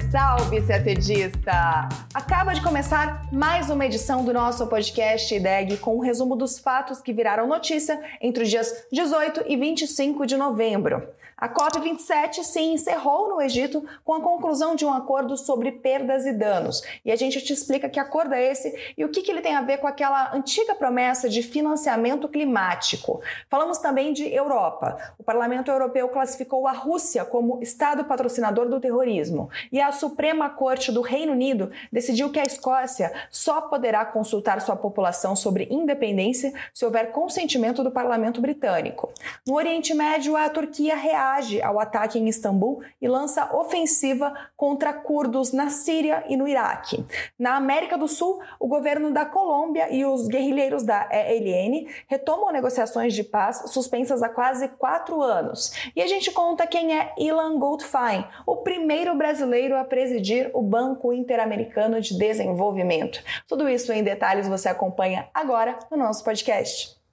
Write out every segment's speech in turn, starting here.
Salve, salve! Acaba de começar mais uma edição do nosso podcast IDEG com um resumo dos fatos que viraram notícia entre os dias 18 e 25 de novembro. A COP27 se encerrou no Egito com a conclusão de um acordo sobre perdas e danos. E a gente te explica que acordo é esse e o que, que ele tem a ver com aquela antiga promessa de financiamento climático. Falamos também de Europa. O Parlamento Europeu classificou a Rússia como Estado patrocinador do terrorismo. E a Suprema Corte do Reino Unido decidiu que a Escócia só poderá consultar sua população sobre independência se houver consentimento do Parlamento Britânico. No Oriente Médio, a Turquia reage reage ao ataque em Istambul e lança ofensiva contra curdos na Síria e no Iraque. Na América do Sul, o governo da Colômbia e os guerrilheiros da ELN retomam negociações de paz suspensas há quase quatro anos. E a gente conta quem é Ilan Goldfein, o primeiro brasileiro a presidir o Banco Interamericano de Desenvolvimento. Tudo isso em detalhes você acompanha agora no nosso podcast.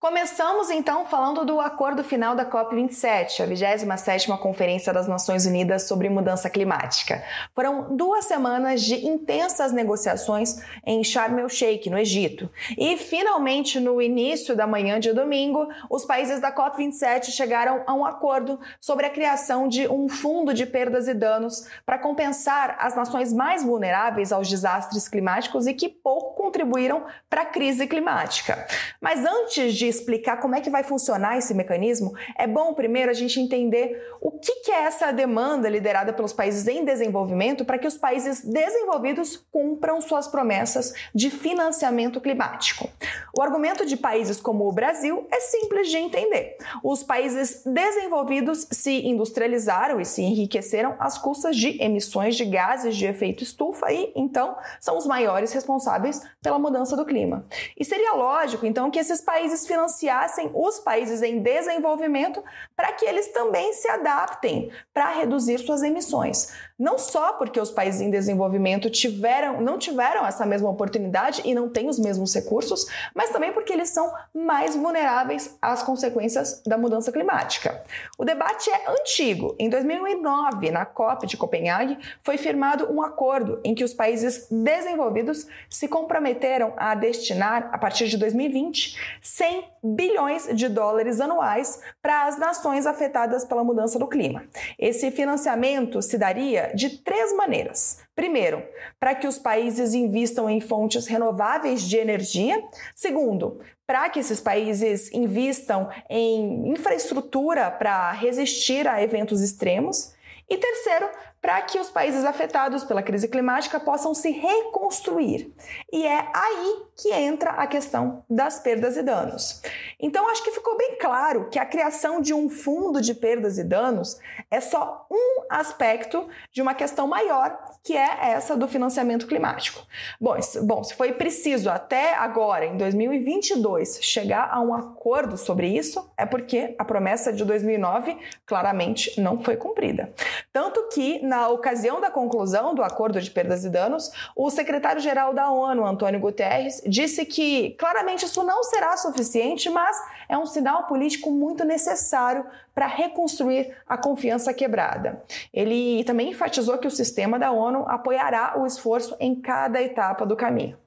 Começamos então falando do acordo final da COP27, a 27ª Conferência das Nações Unidas sobre Mudança Climática. Foram duas semanas de intensas negociações em Sharm el-Sheikh, no Egito. E finalmente, no início da manhã de domingo, os países da COP27 chegaram a um acordo sobre a criação de um fundo de perdas e danos para compensar as nações mais vulneráveis aos desastres climáticos e que pouco contribuíram para a crise climática. Mas antes de explicar como é que vai funcionar esse mecanismo, é bom primeiro a gente entender o que, é essa demanda liderada pelos países em desenvolvimento para que os países desenvolvidos cumpram suas promessas de financiamento climático. O argumento de países como o Brasil é simples de entender. Os países desenvolvidos se industrializaram e se enriqueceram às custas de emissões de gases de efeito estufa e, então, são os maiores responsáveis pela mudança do clima. E seria lógico, então, que esses países financiassem os países em desenvolvimento para que eles também se adaptem para reduzir suas emissões. Não só porque os países em desenvolvimento tiveram, não tiveram essa mesma oportunidade e não têm os mesmos recursos, mas também porque eles são mais vulneráveis às consequências da mudança climática. O debate é antigo. Em 2009, na COP de Copenhague, foi firmado um acordo em que os países desenvolvidos se comprometeram a destinar, a partir de 2020, 100 bilhões de dólares anuais para as nações afetadas pela mudança do clima. Esse financiamento se daria de três maneiras. Primeiro, para que os países invistam em fontes renováveis de energia. Segundo, para que esses países invistam em infraestrutura para resistir a eventos extremos. E terceiro, para que os países afetados pela crise climática possam se reconstruir. E é aí que entra a questão das perdas e danos. Então, acho que ficou bem claro que a criação de um fundo de perdas e danos é só um aspecto de uma questão maior, que é essa do financiamento climático. Bom, bom se foi preciso até agora, em 2022, chegar a um acordo sobre isso, é porque a promessa de 2009 claramente não foi cumprida. Tanto que na ocasião da conclusão do acordo de perdas e danos, o secretário-geral da ONU, Antônio Guterres, disse que claramente isso não será suficiente, mas é um sinal político muito necessário para reconstruir a confiança quebrada. Ele também enfatizou que o sistema da ONU apoiará o esforço em cada etapa do caminho.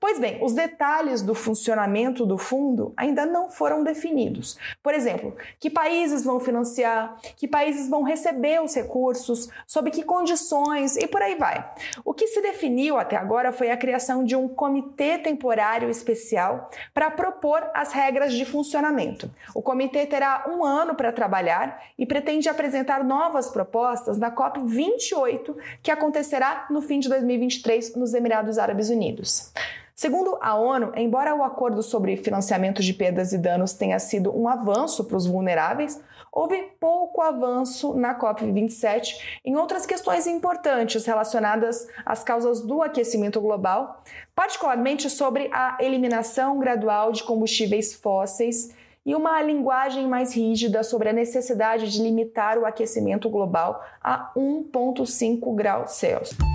Pois bem, os detalhes do funcionamento do fundo ainda não foram definidos. Por exemplo, que países vão financiar, que países vão receber os recursos, sob que condições e por aí vai. O que se definiu até agora foi a criação de um comitê temporário especial para propor as regras de funcionamento. O comitê terá um ano para trabalhar e pretende apresentar novas propostas na COP28, que acontecerá no fim de 2023 nos Emirados Árabes Unidos. Segundo a ONU, embora o acordo sobre financiamento de perdas e danos tenha sido um avanço para os vulneráveis, houve pouco avanço na COP27 em outras questões importantes relacionadas às causas do aquecimento global, particularmente sobre a eliminação gradual de combustíveis fósseis e uma linguagem mais rígida sobre a necessidade de limitar o aquecimento global a 1,5 graus Celsius.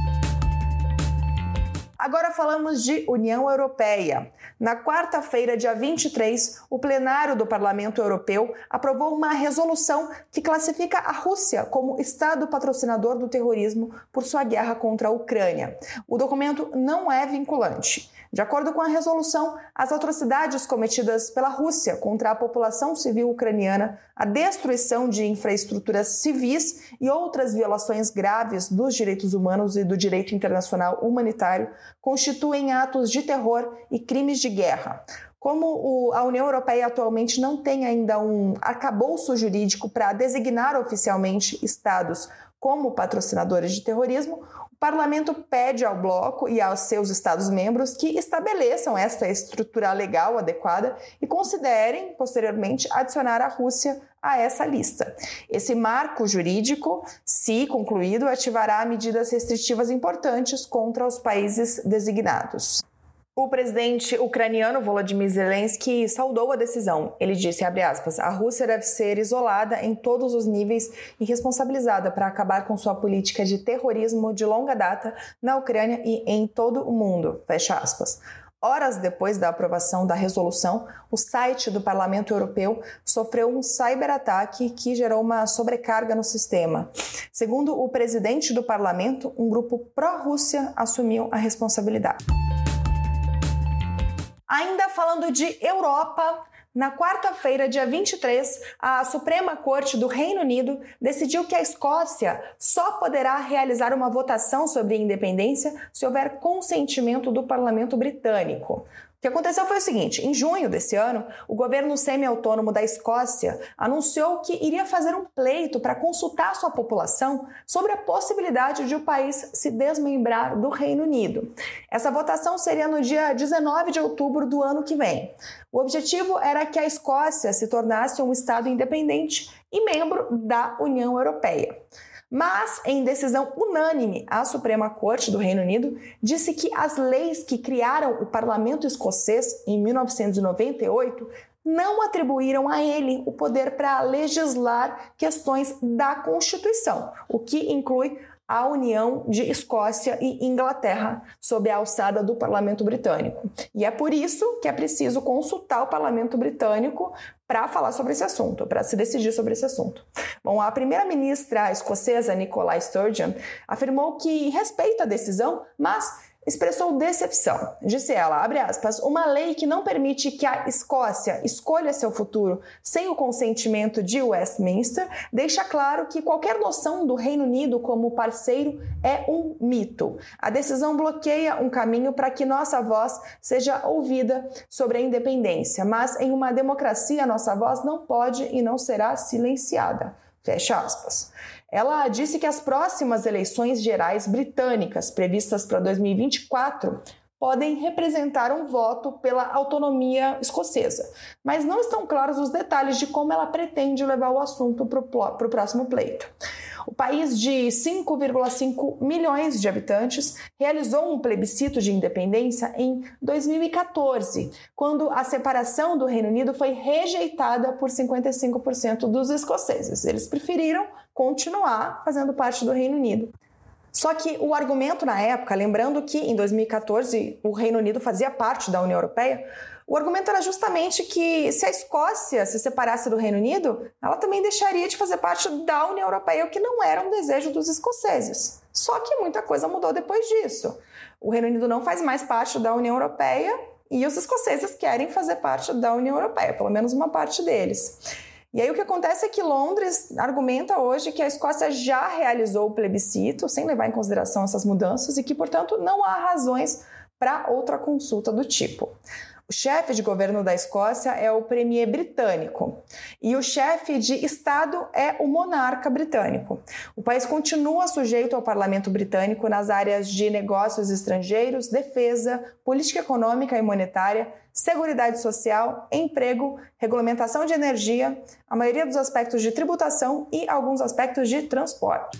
Agora falamos de União Europeia. Na quarta-feira, dia 23, o plenário do Parlamento Europeu aprovou uma resolução que classifica a Rússia como Estado patrocinador do terrorismo por sua guerra contra a Ucrânia. O documento não é vinculante. De acordo com a resolução, as atrocidades cometidas pela Rússia contra a população civil ucraniana, a destruição de infraestruturas civis e outras violações graves dos direitos humanos e do direito internacional humanitário constituem atos de terror e crimes de guerra. Como a União Europeia atualmente não tem ainda um arcabouço jurídico para designar oficialmente estados como patrocinadores de terrorismo, parlamento pede ao bloco e aos seus Estados-membros que estabeleçam esta estrutura legal adequada e considerem, posteriormente, adicionar a Rússia a essa lista. Esse marco jurídico, se concluído, ativará medidas restritivas importantes contra os países designados. O presidente ucraniano Volodymyr Zelensky saudou a decisão. Ele disse, aspas, a Rússia deve ser isolada em todos os níveis e responsabilizada para acabar com sua política de terrorismo de longa data na Ucrânia e em todo o mundo, fecha aspas. Horas depois da aprovação da resolução, o site do Parlamento Europeu sofreu um cyberataque que gerou uma sobrecarga no sistema. Segundo o presidente do parlamento, um grupo pró-Rússia assumiu a responsabilidade. Ainda falando de Europa, na quarta-feira, dia 23, a Suprema Corte do Reino Unido decidiu que a Escócia só poderá realizar uma votação sobre independência se houver consentimento do parlamento britânico. O que aconteceu foi o seguinte: em junho desse ano, o governo semi-autônomo da Escócia anunciou que iria fazer um pleito para consultar sua população sobre a possibilidade de o país se desmembrar do Reino Unido. Essa votação seria no dia 19 de outubro do ano que vem. O objetivo era que a Escócia se tornasse um Estado independente e membro da União Europeia. Mas, em decisão unânime, a Suprema Corte do Reino Unido disse que as leis que criaram o parlamento escocês em 1998 não atribuíram a ele o poder para legislar questões da Constituição, o que inclui a união de Escócia e Inglaterra sob a alçada do parlamento britânico. E é por isso que é preciso consultar o parlamento britânico para falar sobre esse assunto, para se decidir sobre esse assunto. Bom, a primeira-ministra escocesa Nicola Sturgeon afirmou que respeita a decisão, mas expressou decepção. Disse ela, abre aspas, uma lei que não permite que a Escócia escolha seu futuro sem o consentimento de Westminster deixa claro que qualquer noção do Reino Unido como parceiro é um mito. A decisão bloqueia um caminho para que nossa voz seja ouvida sobre a independência, mas em uma democracia nossa voz não pode e não será silenciada. Fecha aspas. Ela disse que as próximas eleições gerais britânicas, previstas para 2024, podem representar um voto pela autonomia escocesa, mas não estão claros os detalhes de como ela pretende levar o assunto para o próximo pleito. O país de 5,5 milhões de habitantes realizou um plebiscito de independência em 2014, quando a separação do Reino Unido foi rejeitada por 55% dos escoceses. Eles preferiram continuar fazendo parte do Reino Unido. Só que o argumento na época, lembrando que em 2014 o Reino Unido fazia parte da União Europeia, o argumento era justamente que se a Escócia se separasse do Reino Unido, ela também deixaria de fazer parte da União Europeia, o que não era um desejo dos escoceses. Só que muita coisa mudou depois disso. O Reino Unido não faz mais parte da União Europeia e os escoceses querem fazer parte da União Europeia, pelo menos uma parte deles. E aí o que acontece é que Londres argumenta hoje que a Escócia já realizou o plebiscito, sem levar em consideração essas mudanças, e que, portanto, não há razões para outra consulta do tipo. O chefe de governo da Escócia é o premier britânico e o chefe de Estado é o monarca britânico. O país continua sujeito ao parlamento britânico nas áreas de negócios estrangeiros, defesa, política econômica e monetária, seguridade social, emprego, regulamentação de energia, a maioria dos aspectos de tributação e alguns aspectos de transporte.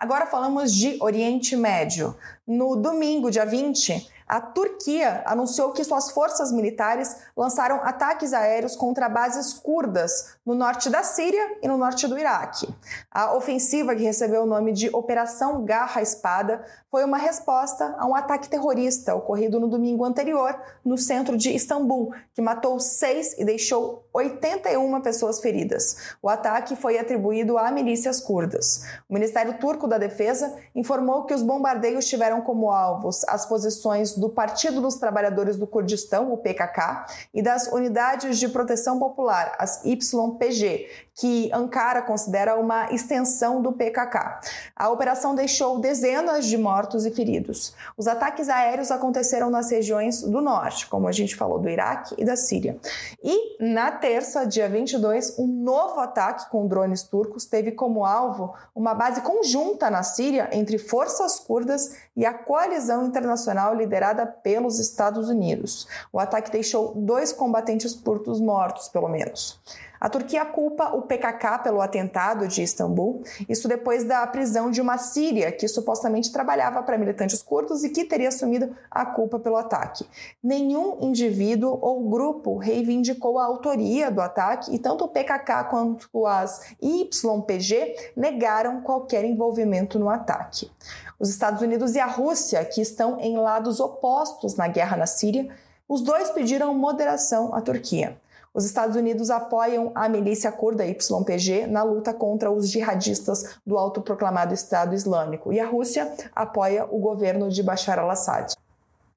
Agora falamos de Oriente Médio. No domingo, dia 20, A Turquia anunciou que suas forças militares lançaram ataques aéreos contra bases curdas no norte da Síria e no norte do Iraque. A ofensiva, que recebeu o nome de Operação Garra Espada, foi uma resposta a um ataque terrorista ocorrido no domingo anterior no centro de Istambul, que matou seis e deixou 81 pessoas feridas. O ataque foi atribuído a milícias curdas. O Ministério Turco da Defesa informou que os bombardeios tiveram como alvos as posições do Partido dos Trabalhadores do Kurdistão, o PKK, e das Unidades de Proteção Popular, as YPG, que Ankara considera uma extensão do PKK. A operação deixou dezenas de mortos e feridos. Os ataques aéreos aconteceram nas regiões do norte, como a gente falou, do Iraque e da Síria. E na terça, dia 22, um novo ataque com drones turcos teve como alvo uma base conjunta na Síria entre forças curdas e a coalizão internacional liderada pelos Estados Unidos. O ataque deixou dois combatentes curdos mortos, pelo menos. A Turquia culpa o PKK pelo atentado de Istambul, isso depois da prisão de uma síria que supostamente trabalhava para militantes curdos e que teria assumido a culpa pelo ataque. Nenhum indivíduo ou grupo reivindicou a autoria do ataque e tanto o PKK quanto as YPG negaram qualquer envolvimento no ataque. Os Estados Unidos e a Rússia, que estão em lados opostos na guerra na Síria, os dois pediram moderação à Turquia. Os Estados Unidos apoiam a milícia curda YPG na luta contra os jihadistas do autoproclamado Estado Islâmico e a Rússia apoia o governo de Bashar al-Assad.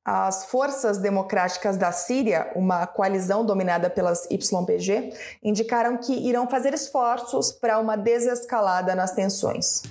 As Forças Democráticas da Síria, uma coalizão dominada pelas YPG, indicaram que irão fazer esforços para uma desescalada nas tensões.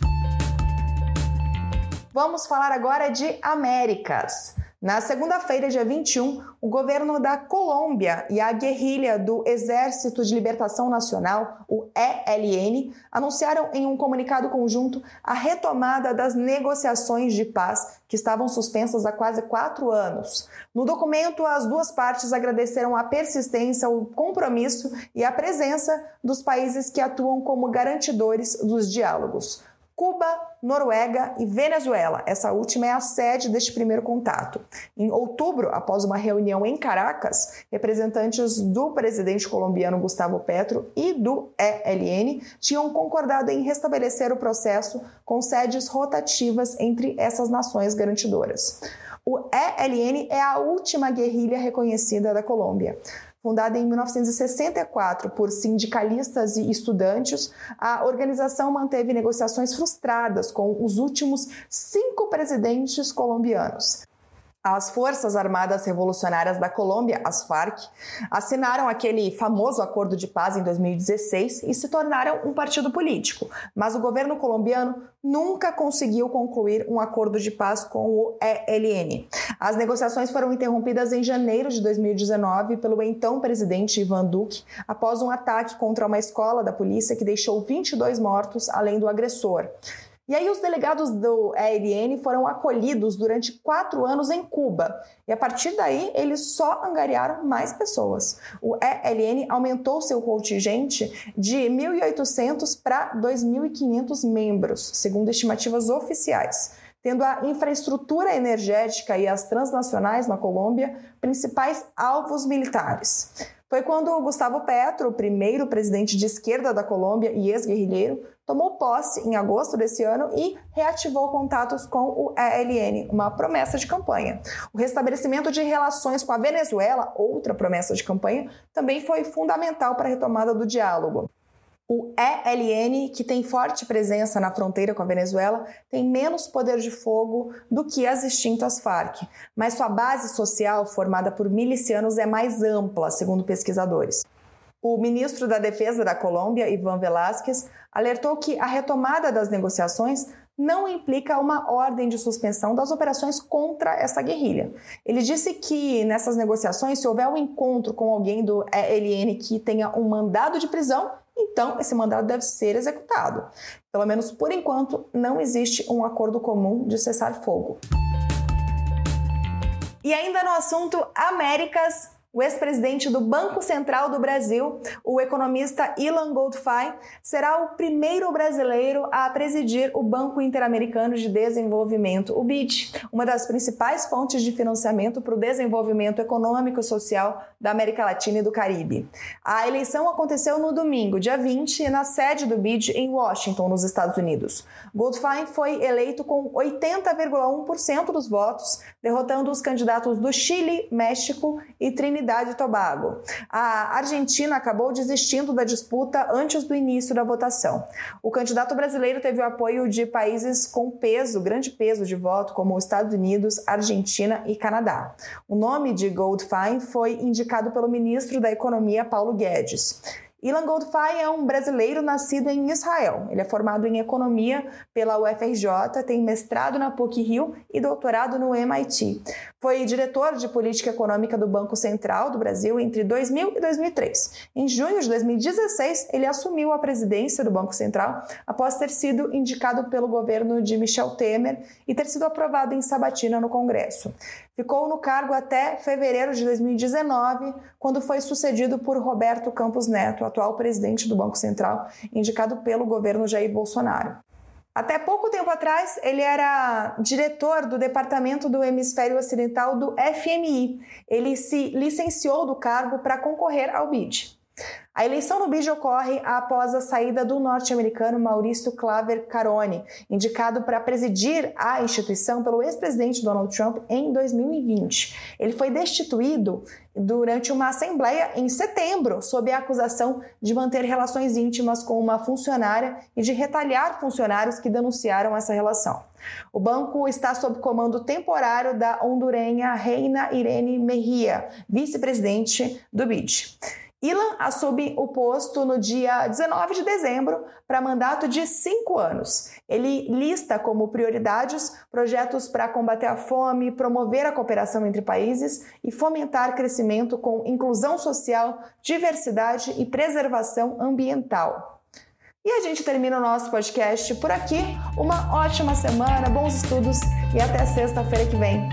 Vamos falar agora de Américas. Na segunda-feira, dia 21, o governo da Colômbia e a guerrilha do Exército de Libertação Nacional, o ELN, anunciaram em um comunicado conjunto a retomada das negociações de paz que estavam suspensas há quase quatro anos. No documento, as duas partes agradeceram a persistência, o compromisso e a presença dos países que atuam como garantidores dos diálogos. Cuba, Noruega e Venezuela. Essa última é a sede deste primeiro contato. Em outubro, após uma reunião em Caracas, representantes do presidente colombiano Gustavo Petro e do ELN tinham concordado em restabelecer o processo com sedes rotativas entre essas nações garantidoras. O ELN é a última guerrilha reconhecida da Colômbia. Fundada em 1964 por sindicalistas e estudantes, a organização manteve negociações frustradas com os últimos cinco presidentes colombianos. As Forças Armadas Revolucionárias da Colômbia, as FARC, assinaram aquele famoso acordo de paz em 2016 e se tornaram um partido político. Mas o governo colombiano nunca conseguiu concluir um acordo de paz com o ELN. As negociações foram interrompidas em janeiro de 2019 pelo então presidente Ivan Duque, após um ataque contra uma escola da polícia que deixou 22 mortos, além do agressor. E aí os delegados do ELN foram acolhidos durante quatro anos em Cuba. E a partir daí eles só angariaram mais pessoas. O ELN aumentou seu contingente de 1.800 para 2.500 membros, segundo estimativas oficiais tendo a infraestrutura energética e as transnacionais na Colômbia principais alvos militares. Foi quando Gustavo Petro, o primeiro presidente de esquerda da Colômbia e ex-guerrilheiro, tomou posse em agosto desse ano e reativou contatos com o ELN, uma promessa de campanha. O restabelecimento de relações com a Venezuela, outra promessa de campanha, também foi fundamental para a retomada do diálogo. O ELN, que tem forte presença na fronteira com a Venezuela, tem menos poder de fogo do que as extintas Farc, mas sua base social, formada por milicianos, é mais ampla, segundo pesquisadores. O ministro da Defesa da Colômbia, Ivan Velásquez, alertou que a retomada das negociações não implica uma ordem de suspensão das operações contra essa guerrilha. Ele disse que nessas negociações, se houver um encontro com alguém do ELN que tenha um mandado de prisão, então esse mandado deve ser executado. Pelo menos por enquanto, não existe um acordo comum de cessar fogo. E ainda no assunto Américas, O ex-presidente do Banco Central do Brasil, o economista Ilan Goldfein, será o primeiro brasileiro a presidir o Banco Interamericano de Desenvolvimento, o BID, uma das principais fontes de financiamento para o desenvolvimento econômico e social da América Latina e do Caribe. A eleição aconteceu no domingo, dia 20, na sede do BID em Washington, nos Estados Unidos. Goldfein foi eleito com 80,1% dos votos, derrotando os candidatos do Chile, México e Trinidad e Tobago. A Argentina acabou desistindo da disputa antes do início da votação. O candidato brasileiro teve o apoio de países com peso, grande peso de voto, como os Estados Unidos, Argentina e Canadá. O nome de Goldfein foi indicado pelo ministro da Economia, Paulo Guedes. Ilan Goldfein é um brasileiro nascido em Israel. Ele é formado em economia pela UFRJ, tem mestrado na PUC-Rio e doutorado no MIT. Foi diretor de política econômica do Banco Central do Brasil entre 2000 e 2003. Em junho de 2016, ele assumiu a presidência do Banco Central após ter sido indicado pelo governo de Michel Temer e ter sido aprovado em sabatina no Congresso. Ficou no cargo até fevereiro de 2019, quando foi sucedido por Roberto Campos Neto, atual presidente do Banco Central, indicado pelo governo Jair Bolsonaro. Até pouco tempo atrás, ele era diretor do departamento do hemisfério ocidental do FMI. Ele se licenciou do cargo para concorrer ao BID. A eleição no BID ocorre após a saída do norte-americano Maurício Claver Carone, indicado para presidir a instituição pelo ex-presidente Donald Trump em 2020. Ele foi destituído durante uma assembleia em setembro, sob a acusação de manter relações íntimas com uma funcionária e de retalhar funcionários que denunciaram essa relação. O banco está sob comando temporário da hondurenha Reina Irene Mejia, vice-presidente do BID. Ilan assume o posto no dia 19 de dezembro para mandato de cinco anos. Ele lista como prioridades projetos para combater a fome, promover a cooperação entre países e fomentar crescimento com inclusão social, diversidade e preservação ambiental. E a gente termina o nosso podcast por aqui. Uma ótima semana, bons estudos e até sexta-feira que vem.